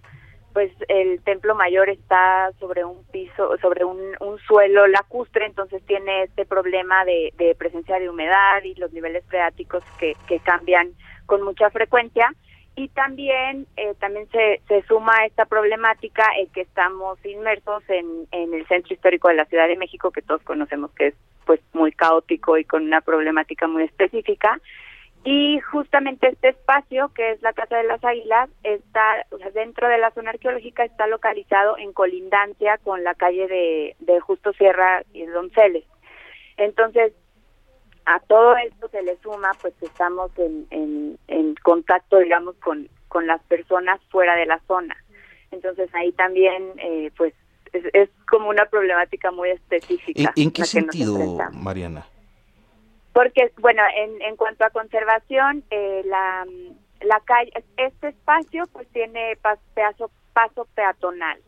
[SPEAKER 11] pues el templo mayor está sobre un piso, sobre un, suelo lacustre, entonces tiene este problema de, de presencia de humedad y los niveles freáticos que, que cambian con mucha frecuencia y también eh, también se, se suma a esta problemática el que estamos inmersos en, en el centro histórico de la Ciudad de México que todos conocemos que es pues muy caótico y con una problemática muy específica. Y justamente este espacio que es la Casa de las Águilas está o sea, dentro de la zona arqueológica está localizado en colindancia con la calle de, de Justo Sierra y Donceles. Entonces a todo esto se le suma pues que estamos en, en, en contacto digamos con, con las personas fuera de la zona. Entonces ahí también eh, pues es, es, como una problemática muy específica
[SPEAKER 2] en, qué sentido Mariana
[SPEAKER 11] porque bueno en, en cuanto a conservación eh, la la calle este espacio pues tiene paso, paso peatonal.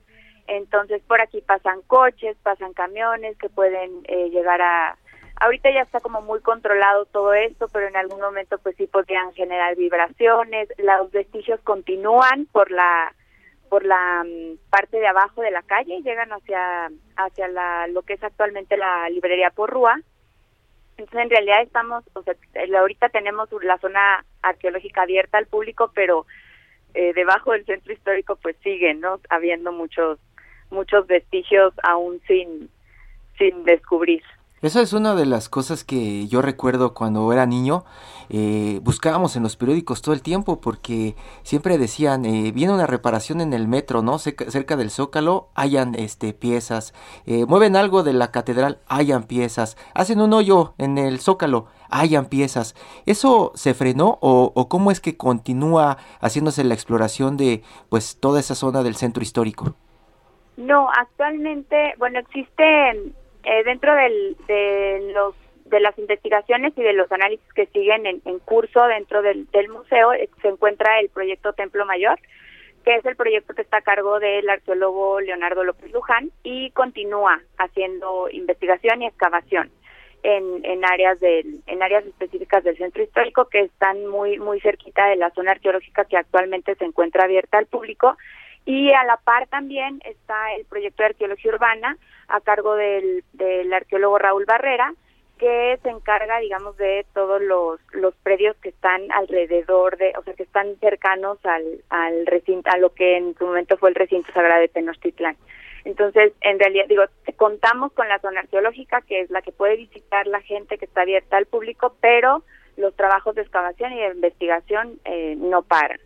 [SPEAKER 11] Entonces por aquí pasan coches pasan camiones que pueden eh, llegar a Ahorita ya está como muy controlado todo esto, pero en algún momento pues sí podrían generar vibraciones. Los vestigios continúan por la por la mm, parte de abajo de la calle, llegan hacia hacia la lo que es actualmente la librería Porrúa. Entonces en realidad estamos, o sea, ahorita tenemos la zona arqueológica abierta al público, pero eh, debajo del centro histórico pues siguen, ¿no? Habiendo muchos muchos vestigios aún sin sin descubrir.
[SPEAKER 3] Esa es una de las cosas que yo recuerdo cuando era niño. Eh, buscábamos en los periódicos todo el tiempo porque siempre decían, eh, viene una reparación en el metro, ¿no? Cerca, del Zócalo, hayan este, piezas. Eh, mueven algo de la catedral, hayan piezas. Hacen un hoyo en el Zócalo, hayan piezas. ¿Eso se frenó o, o cómo es que continúa haciéndose la exploración de pues toda esa zona del centro histórico?
[SPEAKER 11] No, actualmente, bueno, existen eh, dentro del, de los de las investigaciones y de los análisis que siguen en, curso dentro del, museo eh, se encuentra el proyecto Templo Mayor, que es el proyecto que está a cargo del arqueólogo Leonardo López Luján y continúa haciendo investigación y excavación en, en áreas del, en áreas específicas del centro histórico que están muy muy cerquita de la zona arqueológica que actualmente se encuentra abierta al público y a la par también está el proyecto de arqueología urbana a cargo del, del arqueólogo Raúl Barrera, que se encarga, digamos, de todos los, predios que están alrededor de, o sea, que están cercanos al, al recinto, a lo que en su momento fue el recinto sagrado de Tenochtitlán. Entonces, en realidad, digo, contamos con la zona arqueológica, que es la que puede visitar la gente que está abierta al público, pero los trabajos de excavación y de investigación eh, no paran.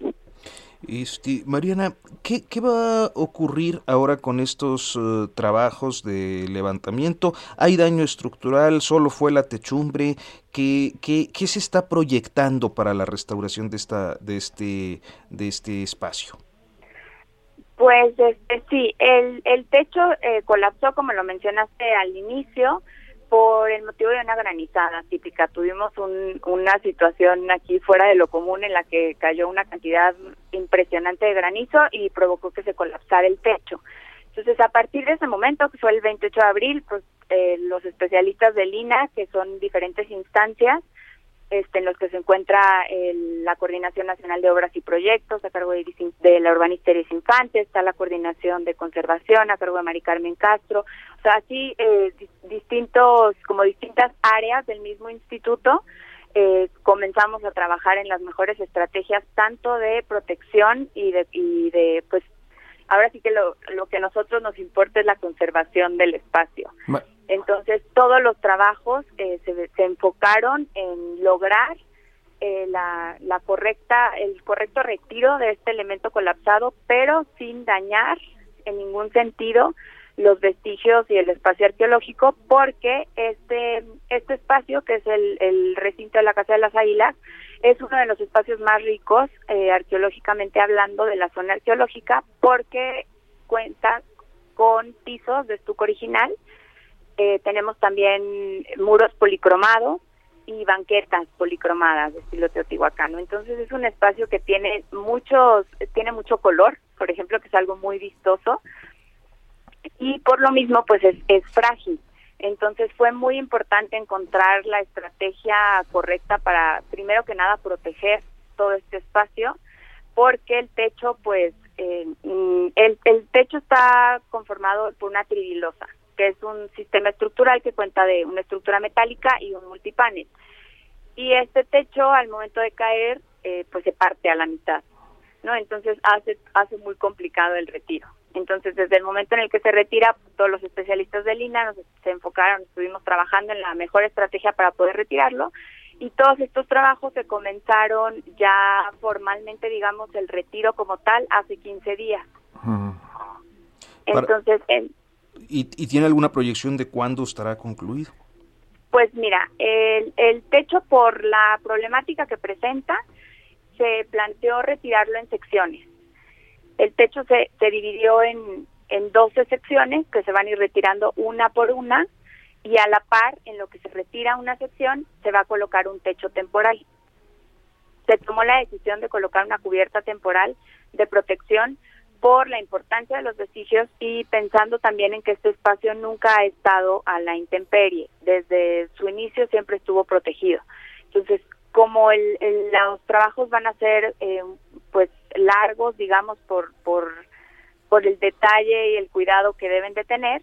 [SPEAKER 2] Este, Mariana, ¿qué, ¿qué, va a ocurrir ahora con estos uh, trabajos de levantamiento? ¿Hay daño estructural? ¿Solo fue la techumbre? ¿Qué, qué, qué se está proyectando para la restauración de, esta, de, este, de este espacio?
[SPEAKER 11] Pues este, sí, el, el techo eh, colapsó, como lo mencionaste al inicio, por el motivo de una granizada típica. Tuvimos una situación aquí fuera de lo común en la que cayó una cantidad impresionante de granizo y provocó que se colapsara el techo. Entonces, a partir de ese momento, que fue el 28 de abril, pues eh, los especialistas del INA, que son diferentes instancias, este, en los que se encuentra la Coordinación Nacional de Obras y Proyectos a cargo de, de la urbanista Iris Infante, está la Coordinación de Conservación a cargo de Mari Carmen Castro, o sea, así eh, distintos, como distintas áreas del mismo instituto, eh, comenzamos a trabajar en las mejores estrategias tanto de protección y de, y de pues ahora sí que lo, lo que a nosotros nos importa es la conservación del espacio. Entonces, todos los trabajos eh, se, se, enfocaron en lograr eh, la, la correcta, el correcto retiro de este elemento colapsado, pero sin dañar en ningún sentido los vestigios y el espacio arqueológico, porque este, este espacio, que es el, el recinto de la Casa de las Águilas, es uno de los espacios más ricos eh, arqueológicamente hablando de la zona arqueológica porque cuenta con pisos de estuco original, eh, tenemos también muros policromados y banquetas policromadas de estilo teotihuacano. Entonces es un espacio que tiene muchos, tiene mucho color, por ejemplo, que es algo muy vistoso y por lo mismo pues es, es frágil. Entonces fue muy importante encontrar la estrategia correcta para, primero que nada, proteger todo este espacio, porque el techo, pues, eh, mm, el, el techo está conformado por una tridilosa, que es un sistema estructural que cuenta de una estructura metálica y un multipanel. Y este techo, al momento de caer, eh, pues se parte a la mitad, ¿no? Entonces hace, hace muy complicado el retiro. Entonces, desde el momento en el que se retira, todos los especialistas del INA nos, se enfocaron, estuvimos trabajando en la mejor estrategia para poder retirarlo y todos estos trabajos se comenzaron ya formalmente, digamos, el retiro como tal hace 15 días. Entonces,
[SPEAKER 2] ¿Y, ¿Y, tiene alguna proyección de cuándo estará concluido?
[SPEAKER 11] Pues mira, el, el techo por la problemática que presenta, se planteó retirarlo en secciones. El techo se, se dividió en, en 12 secciones que se van a ir retirando una por una y a la par, en lo que se retira una sección, se va a colocar un techo temporal. Se tomó la decisión de colocar una cubierta temporal de protección por la importancia de los vestigios y pensando también en que este espacio nunca ha estado a la intemperie. Desde su inicio siempre estuvo protegido. Entonces, como el, los trabajos van a ser eh, pues largos, digamos, por, por, por el detalle y el cuidado que deben de tener,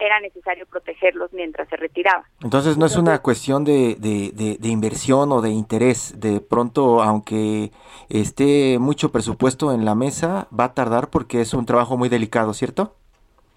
[SPEAKER 11] era necesario protegerlos mientras se retiraba.
[SPEAKER 3] Entonces no es una cuestión de, de, de, inversión o de interés. De pronto, aunque esté mucho presupuesto en la mesa, va a tardar porque es un trabajo muy delicado, ¿cierto?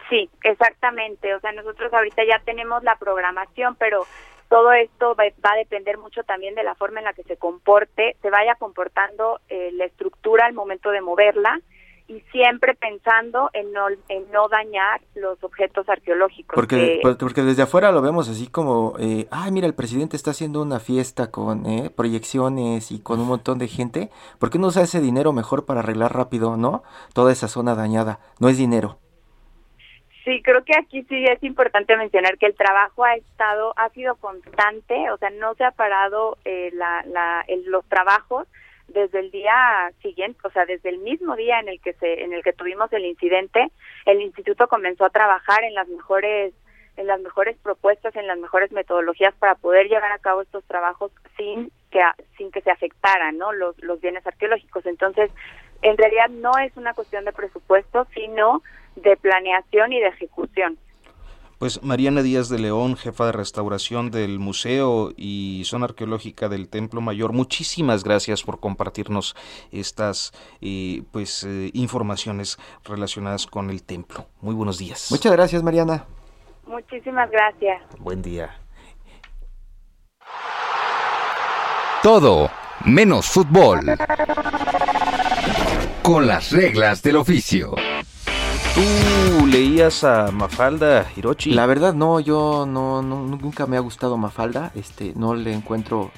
[SPEAKER 11] Sí, exactamente. O sea, nosotros ahorita ya tenemos la programación, pero todo esto va, a depender mucho también de la forma en la que se comporte, se vaya comportando eh, la estructura al momento de moverla y siempre pensando en no, en no dañar los objetos arqueológicos.
[SPEAKER 3] Porque, pues, porque desde afuera lo vemos así como, eh, ay, mira, el presidente está haciendo una fiesta con eh, proyecciones y con un montón de gente. ¿Por qué no usa ese dinero mejor para arreglar rápido, no? Toda esa zona dañada. No es dinero.
[SPEAKER 11] Sí, creo que aquí sí es importante mencionar que el trabajo ha estado, ha sido constante, o sea, no se ha parado eh, la, la, los trabajos desde el día siguiente, o sea, desde el mismo día en el que se, en el que tuvimos el incidente, el instituto comenzó a trabajar en las mejores, en las mejores propuestas, en las mejores metodologías para poder llevar a cabo estos trabajos sin que, sin que se afectaran, ¿no? Los, los bienes arqueológicos. Entonces, en realidad no es una cuestión de presupuesto, sino de planeación y de ejecución.
[SPEAKER 2] Pues Mariana Díaz de León, jefa de restauración del Museo y Zona Arqueológica del Templo Mayor, muchísimas gracias por compartirnos estas eh, pues eh, informaciones relacionadas con el templo. Muy buenos días.
[SPEAKER 3] Muchas gracias, Mariana.
[SPEAKER 11] Muchísimas gracias.
[SPEAKER 2] Buen día.
[SPEAKER 1] Todo menos fútbol. Con las reglas del oficio.
[SPEAKER 2] ¿Tú leías a Mafalda Hirochi?
[SPEAKER 3] La verdad no, yo no, nunca me ha gustado Mafalda, este, no le encuentro,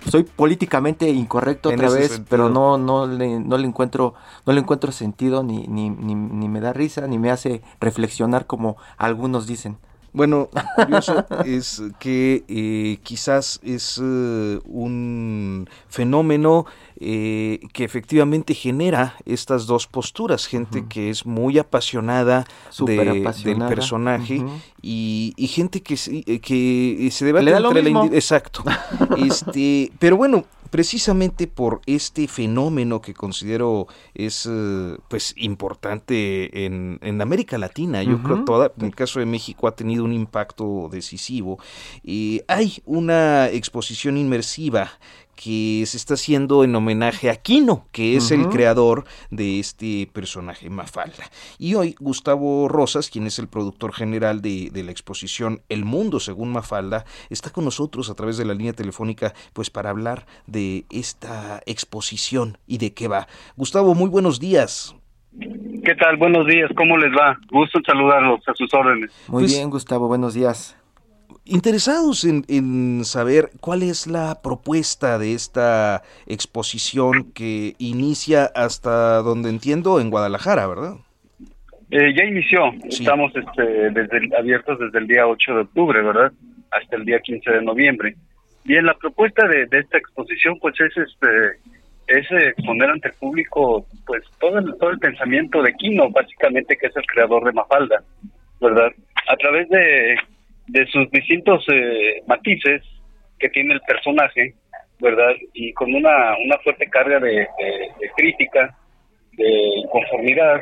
[SPEAKER 3] soy políticamente incorrecto otra vez, pero no, no le, no le encuentro, no le encuentro sentido ni, ni, ni, ni me da risa ni me hace reflexionar como algunos dicen.
[SPEAKER 2] Bueno, curioso es que eh, quizás es eh, un fenómeno eh, que efectivamente genera estas dos posturas, gente que es muy apasionada, de, del personaje y, gente que, que se debate entre la exacto. este, pero bueno, precisamente por este fenómeno que considero es eh, pues importante en, en, América Latina. Yo creo que toda, en el caso de México ha tenido un impacto decisivo. y hay una exposición inmersiva que se está haciendo en homenaje a Kino, que es el creador de este personaje Mafalda. Y hoy Gustavo Rosas, quien es el productor general de, de, la exposición El Mundo según Mafalda, está con nosotros a través de la línea telefónica, pues para hablar de esta exposición y de qué va. Gustavo, muy buenos días.
[SPEAKER 12] ¿Qué tal? Buenos días, ¿cómo les va? Gusto en saludarlos a sus órdenes.
[SPEAKER 3] Muy pues bien, Gustavo, buenos días
[SPEAKER 2] interesados en, saber cuál es la propuesta de esta exposición que inicia hasta donde entiendo en Guadalajara, ¿verdad?
[SPEAKER 12] Eh, ya inició, estamos este, desde abiertos desde el día 8 de octubre, ¿verdad? Hasta el día 15 de noviembre. Bien, la propuesta de, esta exposición pues es este es exponer ante el público pues todo el, todo el pensamiento de Kino, básicamente que es el creador de Mafalda, ¿verdad? A través de de sus distintos eh, matices que tiene el personaje, ¿verdad? Y con una, una fuerte carga de, crítica, de conformidad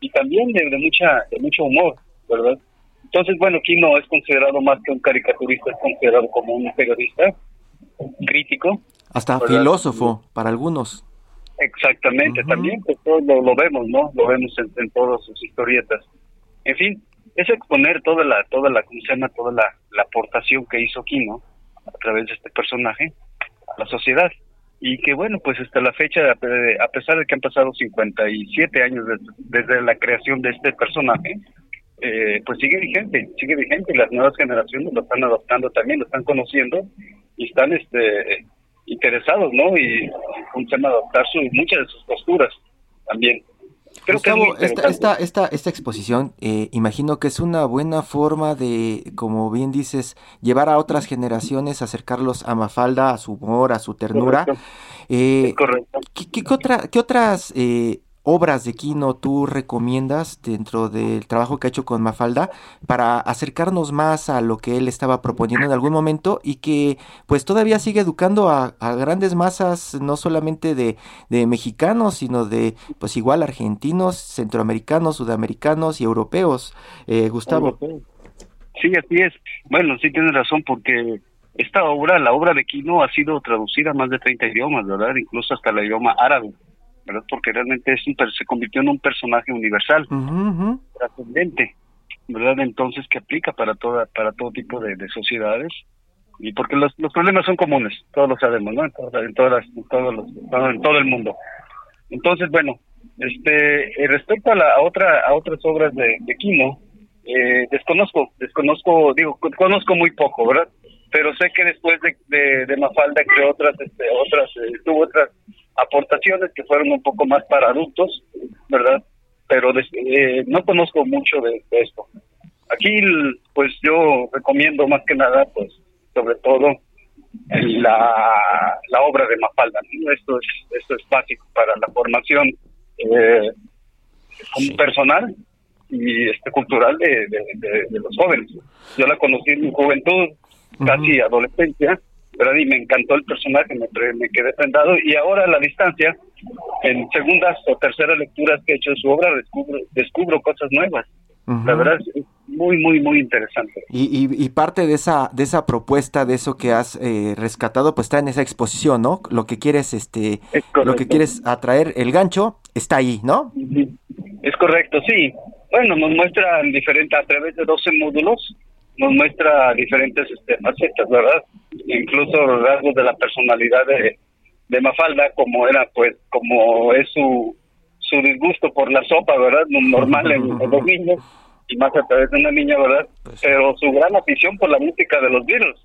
[SPEAKER 12] y también de, mucha de mucho humor, ¿verdad? Entonces, bueno, Kino es considerado más que un caricaturista, es considerado como un periodista crítico.
[SPEAKER 3] Hasta filósofo para algunos.
[SPEAKER 12] Exactamente, también pues, lo, vemos, ¿no? Lo vemos en, en todas sus historietas. En fin, es exponer toda la, toda la, ¿cómo? Toda la, la aportación que hizo Kino a través de este personaje a la sociedad. Y que bueno, pues hasta la fecha, a pesar de que han pasado 57 años desde, la creación de este personaje, eh, pues sigue vigente, sigue vigente. Las nuevas generaciones lo están adoptando también, lo están conociendo y están este interesados, ¿no? Y, ¿cómo se llama? Adoptar su, muchas de sus posturas también.
[SPEAKER 3] Gustavo, esta, esta, esta, esta, exposición, eh, imagino que es una buena forma de, como bien dices, llevar a otras generaciones, acercarlos a Mafalda, a su humor, a su ternura. Eh,
[SPEAKER 12] correcto.
[SPEAKER 3] ¿qué, otra, ¿Qué otras eh, obras de Kino tú recomiendas dentro del trabajo que ha hecho con Mafalda para acercarnos más a lo que él estaba proponiendo en algún momento y que pues todavía sigue educando a, grandes masas no solamente de, mexicanos sino de pues igual argentinos, centroamericanos, sudamericanos y europeos. Eh, Gustavo.
[SPEAKER 12] Sí, así es. Bueno, sí tienes razón porque esta obra, la obra de Kino ha sido traducida a más de 30 idiomas, ¿verdad? Incluso hasta el idioma árabe. ¿Verdad? Porque realmente es un, se convirtió en un personaje universal, trascendente, ¿verdad? Entonces que aplica para toda para todo tipo de, sociedades y porque los, los problemas son comunes, todos lo sabemos, ¿no? En, todas, en, todas todos los, en todo el mundo. Entonces, bueno, este eh, respecto a la otra a otras obras de, de Kino, eh, desconozco, desconozco, digo, conozco muy poco, ¿verdad? Pero sé que después de, de, Mafalda que otras, este, otras, eh, tuvo otras aportaciones que fueron un poco más para adultos, ¿verdad? Pero eh, no conozco mucho de, esto. Aquí, pues yo recomiendo más que nada, pues, sobre todo la, la obra de Mafalda. Esto es esto es básico para la formación eh, personal y este cultural de, de, los jóvenes. Yo la conocí en mi juventud, casi adolescencia, ¿verdad? Y me encantó el personaje, me, me quedé prendado y ahora a la distancia, en segundas o terceras lecturas que he hecho de su obra, descubro, descubro cosas nuevas. La verdad es muy, muy, muy interesante.
[SPEAKER 3] Y, y, parte de esa, de esa propuesta, de eso que has eh, rescatado, pues está en esa exposición, ¿no? Lo que quieres, este, lo que quieres atraer, el gancho, está ahí, ¿no?
[SPEAKER 12] Es correcto, sí. Bueno, nos muestran diferente a través de 12 módulos, nos muestra diferentes este, facetas, ¿verdad? Incluso rasgos de la personalidad de, de Mafalda, como era, pues, como es su, su disgusto por la sopa, ¿verdad? Normal en, los niños, y más a través de una niña, ¿verdad?
[SPEAKER 2] Pues
[SPEAKER 12] Pero su gran afición por la música de los Beatles,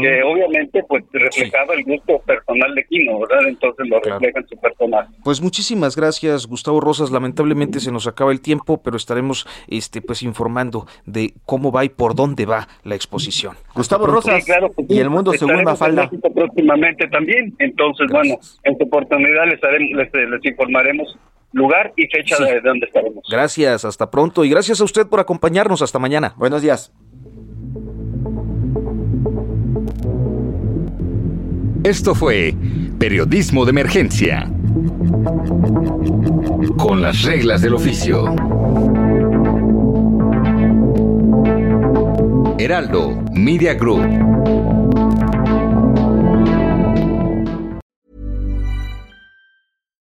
[SPEAKER 12] que obviamente pues reflejaba el gusto personal de Kino, ¿verdad? Entonces lo refleja en su personaje.
[SPEAKER 2] Pues muchísimas gracias, Gustavo Rosas. Lamentablemente se nos acaba el tiempo, pero estaremos este pues informando de cómo va y por dónde va la exposición.
[SPEAKER 3] Gustavo. Rosas
[SPEAKER 12] Sí, claro que sí.
[SPEAKER 3] y el mundo según Mafalda.
[SPEAKER 12] Próximamente también. Entonces, bueno, en su oportunidad les, haremos, les, les informaremos lugar y fecha de, de donde estaremos.
[SPEAKER 2] Gracias, hasta pronto y gracias a usted por acompañarnos. Hasta mañana.
[SPEAKER 3] Buenos días.
[SPEAKER 1] Esto fue Periodismo de Emergencia. Con las reglas del oficio. Heraldo Media Group.